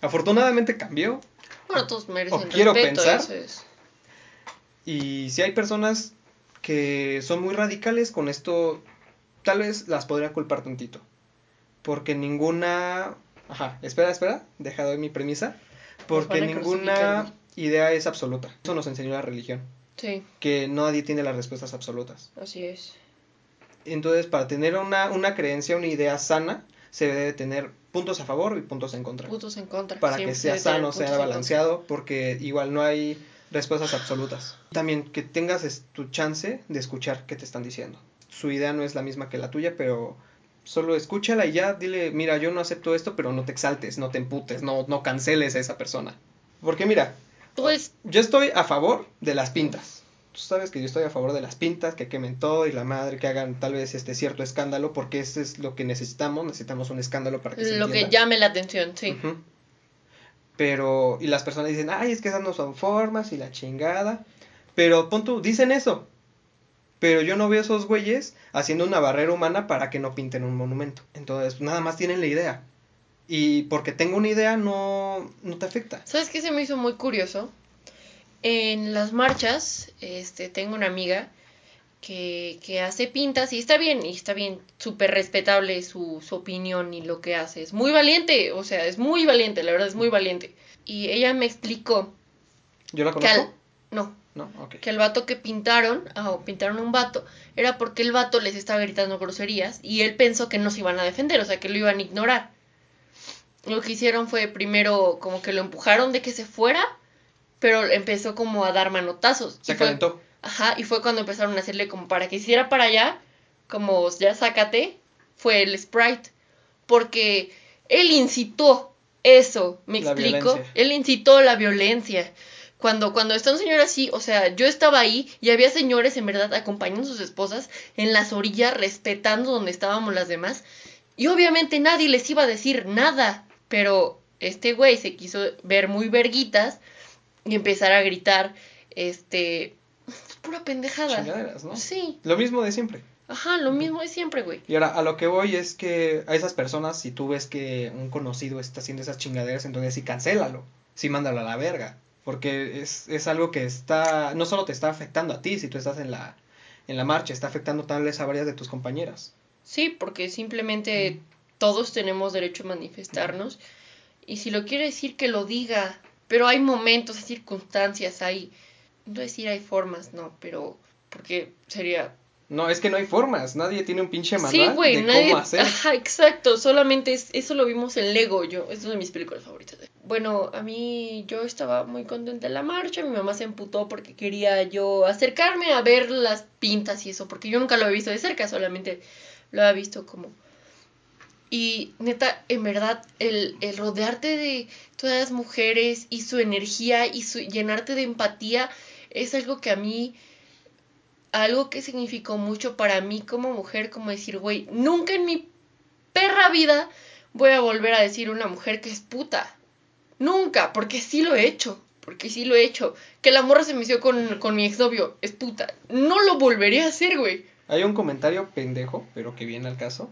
Afortunadamente cambió. Bueno, todos merecen O quiero respeto, pensar. eso es. Y si hay personas que son muy radicales con esto, tal vez las podría culpar tantito. Porque ninguna... Ajá, espera, espera, deja doy mi premisa. Porque ninguna idea es absoluta. Eso nos enseñó la religión. Sí, Que nadie tiene las respuestas absolutas. así es. Entonces, para tener una, una creencia, una idea sana, se debe tener puntos a favor y puntos en contra. Puntos en contra. para siempre que sea sano, sea balanceado, porque igual no hay respuestas absolutas. También que tengas tu chance de escuchar qué te están diciendo. Su idea no es la misma que la tuya, pero solo escúchala y ya dile, mira, yo no acepto esto, pero no te exaltes, no te emputes, no, no canceles a esa persona. Porque mira, Pues, yo estoy a favor de las pintas. Tú sabes que yo estoy a favor de las pintas, que quemen todo y la madre, que hagan tal vez este cierto escándalo, porque eso es lo que necesitamos, necesitamos un escándalo para que se lo que llame la atención, sí. Pero, y las personas dicen, ay, es que esas no son formas y la chingada. Pero, pon tú, dicen eso. Pero yo no veo esos güeyes haciendo una barrera humana para que no pinten un monumento. Entonces, nada más tienen la idea. Y porque tengo una idea no, no te afecta. ¿Sabes qué se me hizo muy curioso? En las marchas, este, tengo una amiga que, que hace pintas y está bien, y está bien, súper respetable su, su opinión y lo que hace. Es muy valiente, o sea, es muy valiente, la verdad es muy valiente. Y ella me explicó ¿Yo la al... conozco? No, No, que el vato que pintaron, ah, o pintaron un vato, era porque el vato les estaba gritando groserías y él pensó que no se iban a defender, o sea, que lo iban a ignorar. Lo que hicieron fue primero como que lo empujaron de que se fuera, pero empezó como a dar manotazos. Se fue- calentó. Ajá, y fue cuando empezaron a hacerle como para que hiciera para allá, como ya sácate, fue el sprite. Porque él incitó eso, ¿me La explico? violencia. Él incitó la violencia. Cuando, cuando está un señor así, o sea, yo estaba ahí y había señores en verdad acompañando a sus esposas en las orillas, respetando donde estábamos las demás. Y obviamente nadie les iba a decir nada. Pero este güey se quiso ver muy verguitas y empezar a gritar, este, pura pendejada. Chingaderas, ¿no? Sí, Lo mismo de siempre. ajá, lo mismo de siempre, güey. Y ahora, a lo que voy es que a esas personas, si tú ves que un conocido está haciendo esas chingaderas, entonces sí cancélalo, sí mándalo a la verga. Porque es, es algo que está, no solo te está afectando a ti, si tú estás en la, en la marcha, está afectando tal vez a varias de tus compañeras. Sí, porque simplemente todos tenemos derecho a manifestarnos. Y si lo quiere decir, que lo diga. Pero hay momentos, hay circunstancias, hay... No decir hay formas, no, pero... Porque sería... No, es que no hay formas, nadie tiene un pinche manual Sí, de nadie... cómo hacer. Ajá, exacto, solamente es, eso lo vimos en Lego, yo, es una de mis películas favoritas. Bueno, a mí yo estaba muy contenta en la marcha, mi mamá se emputó porque quería yo acercarme a ver las pintas y eso, porque yo nunca lo había visto de cerca, solamente lo había visto como... Y neta, en verdad, el, el rodearte de todas las mujeres y su energía y su llenarte de empatía es algo que a mí algo que significó mucho para mí como mujer, como decir, güey, nunca en mi perra vida voy a volver a decir una mujer que es puta. Nunca, porque sí lo he hecho, porque sí lo he hecho. Que la morra se me hizo con, con mi exnovio, es puta. No lo volveré a hacer, güey. Hay un comentario pendejo, pero que viene al caso,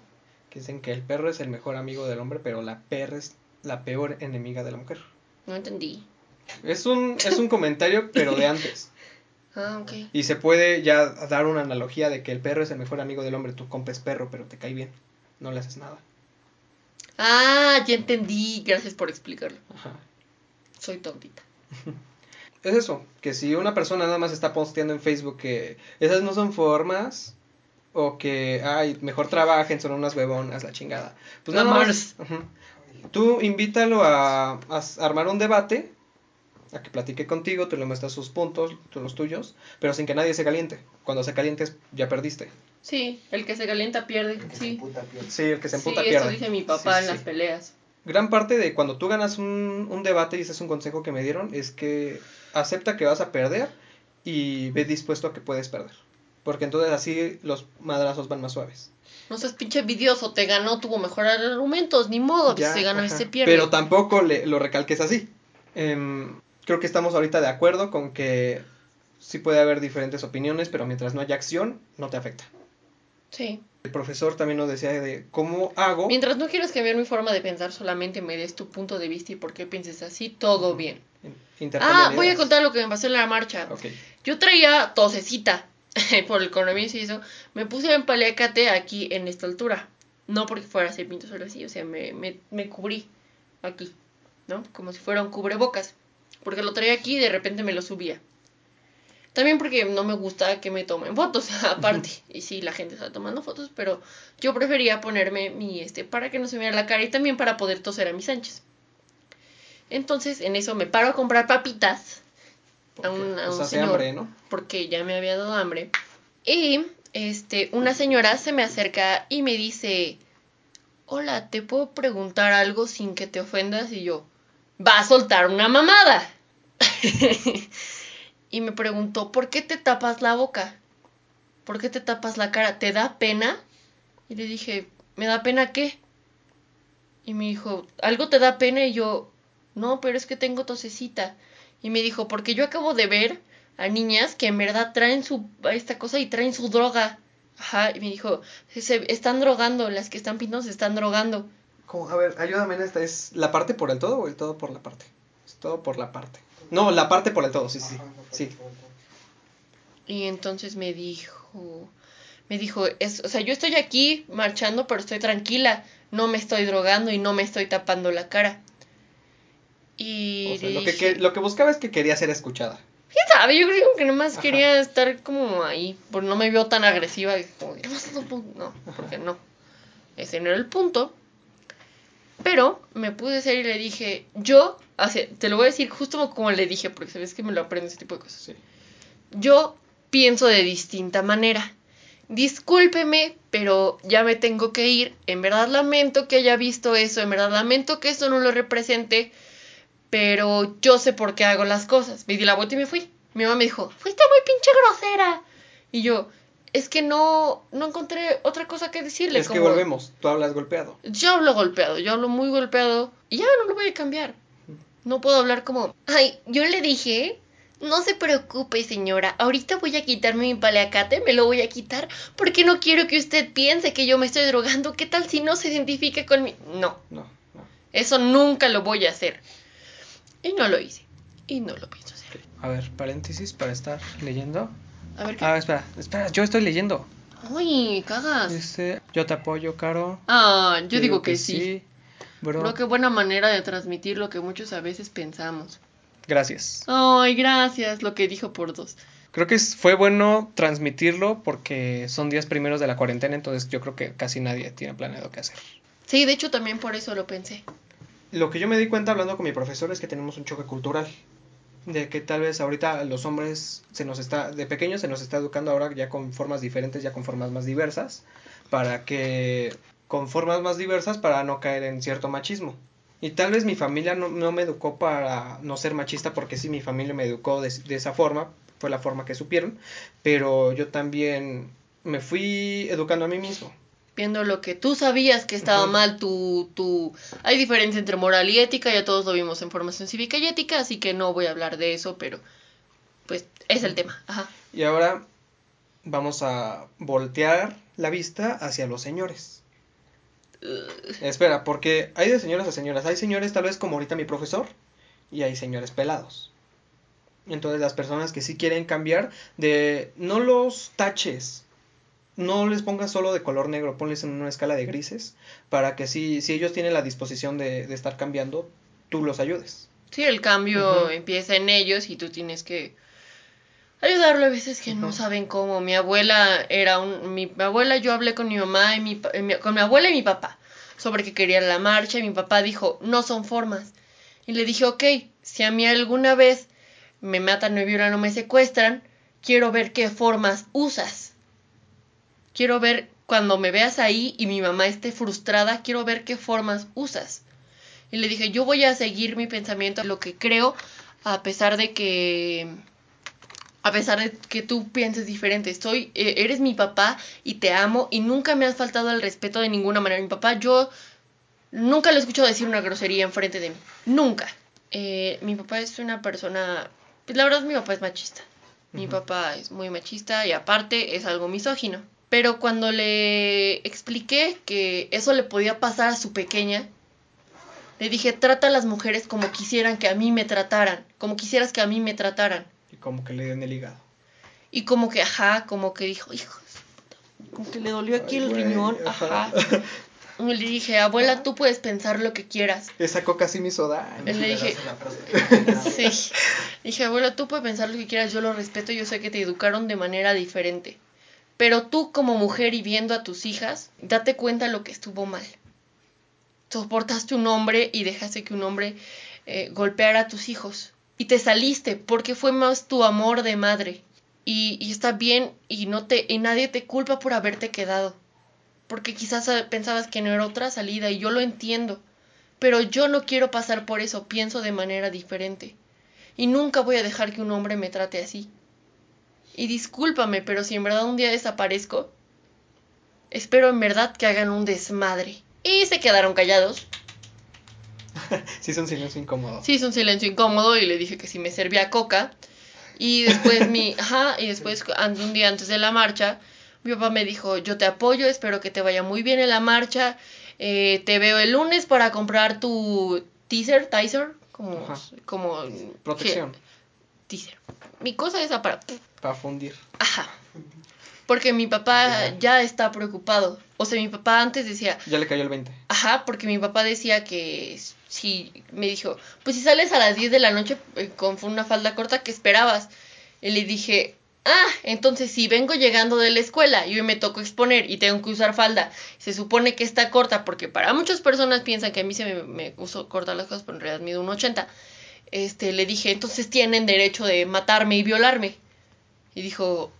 que dicen que el perro es el mejor amigo del hombre, pero la perra es la peor enemiga de la mujer. No entendí. Es un, es un comentario, pero de antes. Ah, ok. Y se puede ya dar una analogía de que el perro es el mejor amigo del hombre. Tu compa es perro, pero te cae bien. No le haces nada. Ah, ya entendí. Gracias por explicarlo. Ajá. Soy tontita. Es eso, que si una persona nada más está posteando en Facebook que esas no son formas, o que, ay, mejor trabajen, son unas huevonas, la chingada. Pues nada más. Tú invítalo a, a armar un debate, a que platique contigo, tú le muestras sus puntos, tú los tuyos, pero sin que nadie se caliente. Cuando se calientes, ya perdiste. Sí, el que se calienta pierde. El que se Sí. puta pierde. Sí, el que se emputa sí, pierde. eso dice mi papá Sí, en sí, las sí. peleas. Gran parte de cuando tú ganas un, un debate, y ese es un consejo que me dieron, es que acepta que vas a perder y ve dispuesto a que puedes perder. Porque entonces así los madrazos van más suaves. No seas pinche envidioso, te ganó, tuvo mejores argumentos, ni modo, Ya, se gana se pierde. Pero tampoco le, lo recalques así. Em, creo que estamos ahorita de acuerdo con que sí puede haber diferentes opiniones, pero mientras no haya acción, no te afecta. Sí. El profesor también nos decía de cómo hago. Mientras no quieras cambiar mi forma de pensar, solamente me des tu punto de vista y por qué pienses así, todo bien. Ah, voy a contar lo que me pasó en la marcha. Yo traía tosecita por el coronavirus y eso. Me puse en paliacate aquí en esta altura. No porque fuera a hacer pintos o algo así, o sea, me, me, me cubrí aquí, ¿no? Como si fuera un cubrebocas. Porque lo traía aquí y de repente me lo subía. También porque no me gusta que me tomen fotos, aparte. Y sí, la gente está tomando fotos, pero yo prefería ponerme mi este para que no se me viera la cara y también para poder toser a mis anchas. Entonces, en eso me paro a comprar papitas a un, a Nos un hace señor hambre, ¿no? porque ya me había dado hambre. Y este, una señora se me acerca y me dice, hola, ¿te puedo preguntar algo sin que te ofendas? Y yo, va a soltar una mamada. y me preguntó, ¿por qué te tapas la boca? ¿Por qué te tapas la cara? ¿Te da pena? Y le dije, ¿me da pena qué? Y me dijo, ¿algo te da pena? Y yo, no, pero es que tengo tosecita. Y me dijo, porque yo acabo de ver a niñas que en verdad traen su esta cosa y traen su droga. Ajá, y me dijo, se están drogando, las que están pintando se están drogando. A ver, ayúdame en esta. ¿Es la parte por el todo o el todo por la parte? Es todo por la parte. No, la parte por el todo, sí, sí. Ajá, Sí. Y entonces me dijo, me dijo, es, o sea, yo estoy aquí marchando, pero estoy tranquila, no me estoy drogando y no me estoy tapando la cara. Y O sea, le lo que, dije, que- lo que buscaba es que quería ser escuchada. ¿Quién sabe? Yo creo que nomás Ajá. quería estar como ahí, porque no me vio tan agresiva. y Como, "¿Qué pasa? no, porque no. Ese no era el punto. Pero me pude hacer y le dije, yo, hace, te lo voy a decir justo como le dije, porque sabes que me lo aprendo ese tipo de cosas. Sí. Yo pienso de distinta manera. Discúlpeme, pero ya me tengo que ir. En verdad lamento que haya visto eso. En verdad lamento que eso no lo represente. Pero yo sé por qué hago las cosas. Me di la vuelta y me fui. Mi mamá me dijo, fuiste muy pinche grosera. Y yo, es que no, no encontré otra cosa que decirle. es que volvemos, tú hablas golpeado. Yo hablo golpeado, yo hablo muy golpeado. Y ya no lo voy a cambiar. No puedo hablar como, ay, yo le dije, no se preocupe señora, ahorita voy a quitarme mi paleacate, me lo voy a quitar porque no quiero que usted piense que yo me estoy drogando. ¿Qué tal si no se identifica con mi... No, No, no. eso nunca lo voy a hacer. Y no lo hice. Y no lo pienso hacer. A ver, paréntesis para estar leyendo. A ver qué... Ah, espera, espera, yo estoy leyendo. Ay, cagas. Este, yo te apoyo, Caro. Ah, yo digo que, sí. Bro, Creo que buena manera de transmitir lo que muchos a veces pensamos. gracias. Ay, gracias, lo que dijo por dos. Creo que fue bueno transmitirlo porque son días primeros de la cuarentena, entonces yo creo que casi nadie tiene planeado qué hacer. Sí, de hecho también por eso lo pensé. Lo que yo me di cuenta hablando con mi profesor es que tenemos un choque cultural. De que tal vez ahorita los hombres se nos está, de pequeños se nos está educando ahora ya con formas diferentes, ya con formas más diversas, para que, con formas más diversas para no caer en cierto machismo. Y tal vez mi familia no, no me educó para no ser machista, porque sí, mi familia me educó de, de esa forma, fue la forma que supieron, pero yo también me fui educando a mí mismo. Viendo lo que tú sabías que estaba mal, tú, tú... Hay diferencia entre moral y ética, ya todos lo vimos en formación cívica y ética, así que no voy a hablar de eso, pero pues es el tema. Ajá. Y ahora vamos a voltear la vista hacia los señores. Espera, porque hay de señoras a señoras. Hay señores tal vez como ahorita mi profesor y hay señores pelados. Entonces las personas que sí quieren cambiar de no los taches, no les pongas solo de color negro, ponles en una escala de grises para que si, si ellos tienen la disposición de, de estar cambiando, tú los ayudes. Sí, el cambio empieza en ellos y tú tienes que ayudarlo a veces que no saben cómo. Mi abuela era un... Mi, mi abuela, yo hablé con mi mamá y mi, eh, mi- con mi abuela y mi papá. sobre que quería la marcha y mi papá dijo, no son formas. Y le dije, ok, si a mí alguna vez me matan, me violan o me secuestran, quiero ver qué formas usas. Quiero ver cuando me veas ahí y mi mamá esté frustrada, quiero ver qué formas usas. Y le dije, yo voy a seguir mi pensamiento, lo que creo, a pesar de que a pesar de que tú pienses diferente, soy, eh, eres mi papá y te amo y nunca me has faltado el respeto de ninguna manera. Mi papá, yo nunca lo he escuchado decir una grosería enfrente de mí, nunca. Eh, mi papá es una persona, pues la verdad mi papá es machista. Mi papá es muy machista y aparte es algo misógino. Pero cuando le expliqué que eso le podía pasar a su pequeña, le dije, trata a las mujeres como quisieran que a mí me trataran, como quisieras que a mí me trataran. Y como que le den el hígado. Y como que, ajá, como que dijo, hijo, de su puta", como que le dolió aquí Ay, el güey, riñón, ajá. ajá. Y le dije, abuela, tú puedes pensar lo que quieras. Esa coca sí me hizo daño. Le dije-. Sí. Dije, abuela, tú puedes pensar lo que quieras, yo lo respeto, yo sé que te educaron de manera diferente. Pero tú como mujer y viendo a tus hijas, date cuenta lo que estuvo mal. Soportaste un hombre y dejaste que un hombre eh, golpeara a tus hijos. Y te saliste porque fue más tu amor de madre. Y, y está bien y, no te, y nadie te culpa por haberte quedado. Porque quizás eh, pensabas que no era otra salida y yo lo entiendo. Pero yo no quiero pasar por eso, pienso de manera diferente. Y nunca voy a dejar que un hombre me trate así. Y discúlpame, pero si en verdad un día desaparezco, espero en verdad que hagan un desmadre. Y se quedaron callados. Sí, es un silencio incómodo. Sí, hizo un silencio incómodo y le dije que si me servía coca. Y después mi, ajá, y después un día antes de la marcha, mi papá me dijo, yo te apoyo, espero que te vaya muy bien en la marcha. eh, te veo el lunes para comprar tu teaser, teaser, como, Ajá. como Protección. Teaser. Mi cosa esa para Para fundir. Ajá. Porque mi papá ya está preocupado. O sea, mi papá antes decía, Ya le cayó el 20. ajá, porque mi papá decía que si me dijo, pues si sales a las 10 de la noche eh, con una falda corta, ¿qué esperabas? Y le dije, ah, entonces si vengo llegando de la escuela y hoy me tocó exponer y tengo que usar falda, se supone que está corta, porque para muchas personas piensan que a mí se me, me uso corta las cosas, pero en realidad mido un 80. Este, le dije, entonces tienen derecho de matarme y violarme. Y dijo,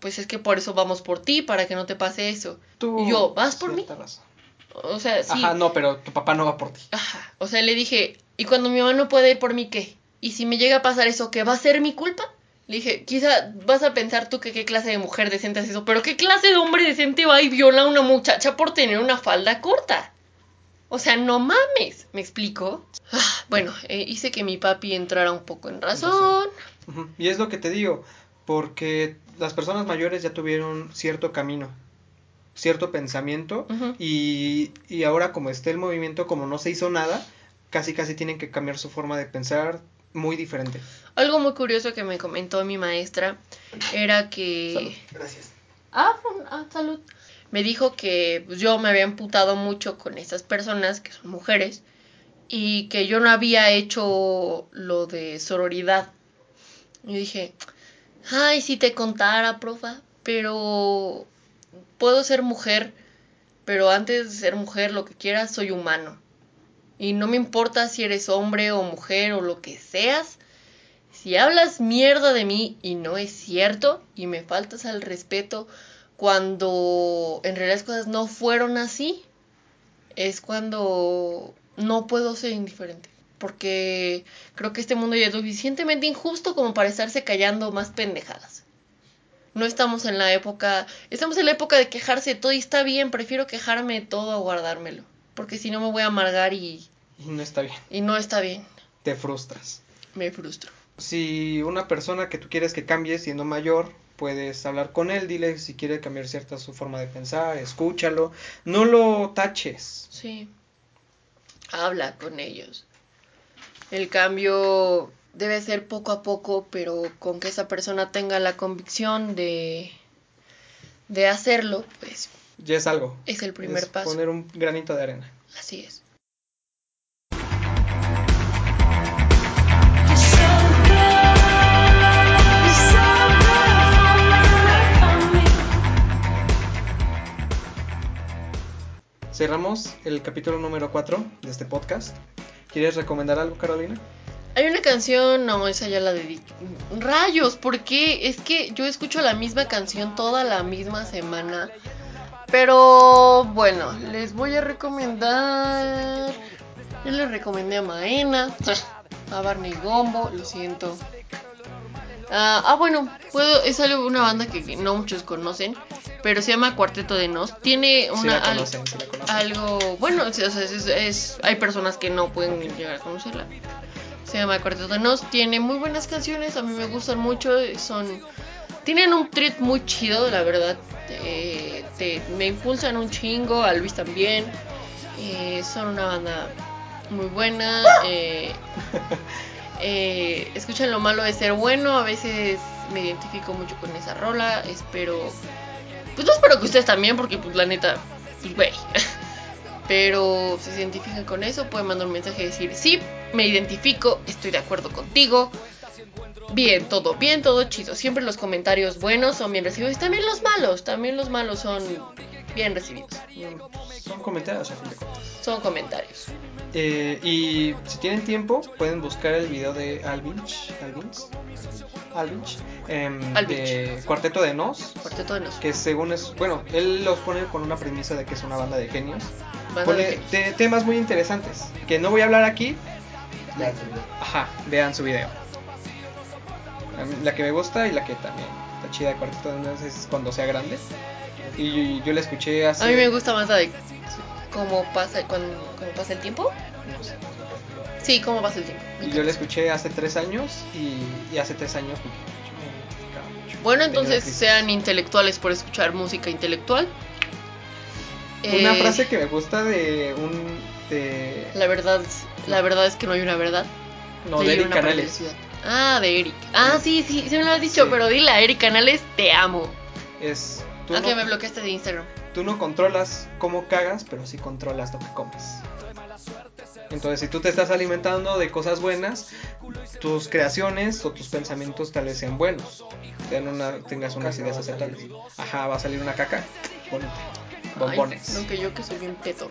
pues es que por eso vamos por ti, para que no te pase eso. Tú. Y yo, ¿vas por mí? razón. O sea, sí. Ajá, no, pero tu papá no va por ti. Ajá. O sea, le dije, ¿y cuando mi mamá no puede ir por mí qué? ¿Y si me llega a pasar eso, qué va a ser mi culpa? Le dije, quizá vas a pensar tú que qué clase de mujer decente es eso, pero qué clase de hombre decente va y viola a una muchacha por tener una falda corta. O sea, no mames, ¿me explico? Ah, bueno, eh, hice que mi papi entrara un poco en razón. Y es lo que te digo, porque las personas mayores ya tuvieron cierto camino, cierto pensamiento, y, y ahora como esté el movimiento, como no se hizo nada, casi casi tienen que cambiar su forma de pensar muy diferente. Algo muy curioso que me comentó mi maestra era que... Salud. Gracias. Ah, ah, salud. Me dijo que pues, yo me había emputado mucho con esas personas que son mujeres y que yo no había hecho lo de sororidad. Y dije, ay, si te contara, profa, pero puedo ser mujer, pero antes de ser mujer, lo que quieras, soy humano. Y no me importa si eres hombre o mujer o lo que seas. Si hablas mierda de mí y no es cierto y me faltas al respeto cuando en realidad las cosas no fueron así, es cuando no puedo ser indiferente. Porque creo que este mundo ya es lo suficientemente injusto como para estarse callando más pendejadas. No estamos en la época, estamos en la época de quejarse de todo y está bien, prefiero quejarme de todo a guardármelo. Porque si no me voy a amargar y, Y no está bien, y no está bien. te frustras. Me frustro. Si una persona que tú quieres que cambie siendo mayor, puedes hablar con él, dile si quiere cambiar cierta su forma de pensar, escúchalo, no lo taches. Sí. Habla con ellos. El cambio debe ser poco a poco, pero con que esa persona tenga la convicción de, de hacerlo, pues Ya es algo. es el primer Es paso. Poner un granito de arena. Así es. Cerramos el capítulo número 4 de este podcast. ¿Quieres recomendar algo, Carolina? Hay una canción, no, esa ya la dediqué. Rayos, ¿por qué? Es que yo escucho la misma canción toda la misma semana. Pero bueno, les voy a recomendar. Yo les recomendé a Maena, a Barney Gombo, lo siento. Ah, ah, bueno, puedo, es algo, una banda que no muchos conocen, pero se llama Cuarteto de Nos. Tiene una conocen, sí algo, bueno, es- o sea, es- es- hay personas que no pueden llegar a conocerla. Se llama Cuarteto de Nos, tiene muy buenas canciones, a mí me gustan mucho, son tienen un trip muy chido, la verdad. eh, te- me impulsan un chingo, a Luis también. eh, son una banda muy buena. eh, eh, escuchan lo malo de ser bueno, a veces me identifico mucho con esa rola, espero... Pues no espero que ustedes también, porque pues la neta, pues güey. Pero si se identifican con eso, pueden mandar un mensaje y decir, sí, me identifico, estoy de acuerdo contigo. Bien, todo, bien, todo chido. Siempre los comentarios buenos son bien recibidos. Y también los malos, también los malos son bien recibidos. Son comentarios a fin de cuentas. Son comentarios. Eh, y si tienen tiempo, pueden buscar el video de Alvinch, Alvinch, Alvinch, em, Alvinch. de Cuarteto de Nos, Cuarteto de Nos. que según es, bueno, él los pone con una premisa de que es una banda de genios. Banda Pone de- te- temas muy interesantes, que no voy a hablar aquí, olvidó. ajá, vean su video. La que me gusta y la que también está chida de Cuarteto de Nos es cuando sea grande. Y yo, la escuché hace... A mí me gusta más la de cómo pasa, cuando, cómo pasa el tiempo. no sé, Sí, cómo pasa el tiempo. Y yo la escuché hace tres años y, y hace tres años. Bueno, entonces sean intelectuales por escuchar música intelectual. Una Eh, frase que me gusta de un... De, La verdad, la verdad es que no hay una verdad. no, de Eric Canales. Ah, de Eric. Ah, sí, sí, sí me lo has dicho, Sí. pero dile a Eric Canales, te amo. Es... Tú no, me bloqueaste de Instagram. tú no controlas cómo cagas, pero sí controlas lo que comes. Entonces, si tú te estás alimentando de cosas buenas, tus creaciones o tus pensamientos tal vez sean buenos. Ten una- tengas unas ideas aceptables. Ajá, va a salir una caca. Bonita. Bombones. Ay, no que yo que soy bien pedo.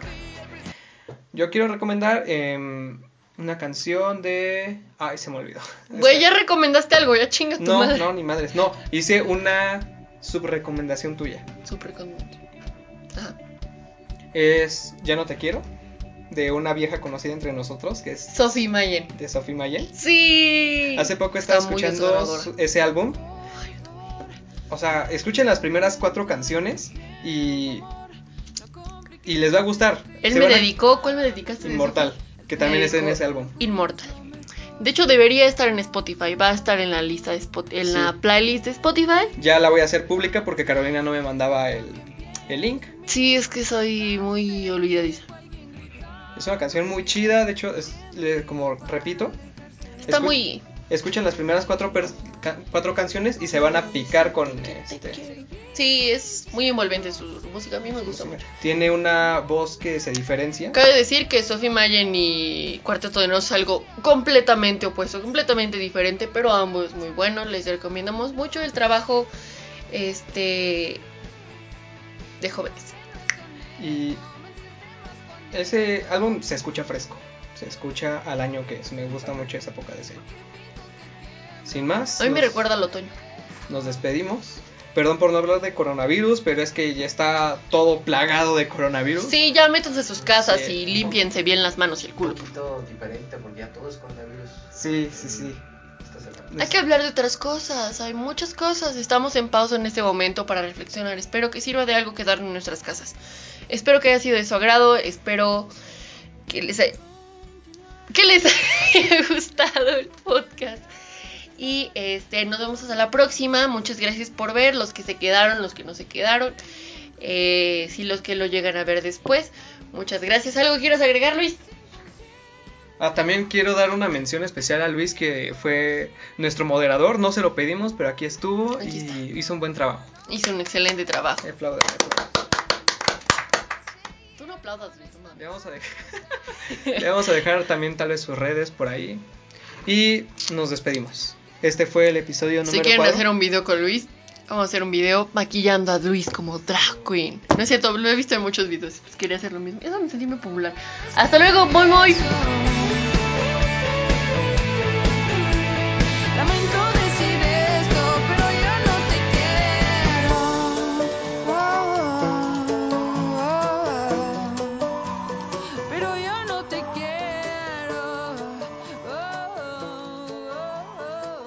Yo quiero recomendar em, una canción de. Ay, se me olvidó. Güey, ya recomendaste algo, ya chinga tu No, madre. no, ni madres. No, hice una subrecomendación tuya. Contento. Ajá. Es Ya no te quiero. De una vieja conocida entre nosotros, que es Sophie Mayen. de Sophie Mayen. Sí. Hace poco estaba Está escuchando su- ese álbum. O sea, escuchen las primeras cuatro canciones y. Y les va a gustar. Él Se me a- dedicó, ¿cuál me dedicaste? de Inmortal, que también está en ese álbum. Inmortal. De hecho, debería estar en Spotify. Va a estar en la lista de Spot- en Sí. la playlist de Spotify. Ya la voy a hacer pública porque Carolina no me mandaba el, el link. Sí, es que soy muy olvidadiza. Es una canción muy chida, de hecho, es, como repito, Está muy. escuchen las primeras cuatro, cuatro canciones y se van a picar con este. Sí, es muy envolvente su música. A mí me gusta mucho. Tiene una voz que se diferencia. Cabe decir que Sophie Mayen y Cuarteto de Nos es algo completamente opuesto, completamente diferente, pero ambos muy buenos. Les recomendamos mucho el trabajo este de jóvenes. Y ese álbum se escucha fresco. Se escucha al año que es. Me gusta mucho esa época de ese. Sin más. A mí me recuerda al otoño. Nos despedimos. Perdón por no hablar de coronavirus, pero es que ya está todo plagado de coronavirus. Sí, ya métanse a sus casas Sí. y límpiense bien las manos y el Un culo. poquito diferente porque ya todo es coronavirus. Sí, sí, sí. Hay que hablar de otras cosas, hay muchas cosas. Estamos en pausa en este momento para reflexionar. Espero que sirva de algo quedar en nuestras casas. Espero que haya sido de su agrado. Espero que les haya, que les haya gustado el podcast. Y este, nos vemos hasta la próxima. Muchas gracias por ver, los que se quedaron, los que no se quedaron. Eh, si los que lo llegan a ver después. Muchas gracias. ¿Algo quieres agregar, Luis? Ah, también quiero dar una mención especial a Luis, que fue nuestro moderador. No se lo pedimos, pero aquí estuvo Aquí y está. hizo un buen trabajo. Hizo un excelente trabajo. Aplaudan, aplaudan. Tú no aplaudas, Luis. no. Le vamos a dejar, le vamos a dejar también tal vez sus redes por ahí. Y nos despedimos. Este fue el episodio Si número quieren 4. hacer un video con Luis, Vamos a hacer un video maquillando a Luis como drag queen. No es cierto, lo he visto en muchos videos. Pues quería hacer lo mismo. Eso me sentí muy popular. Hasta luego, muy muy.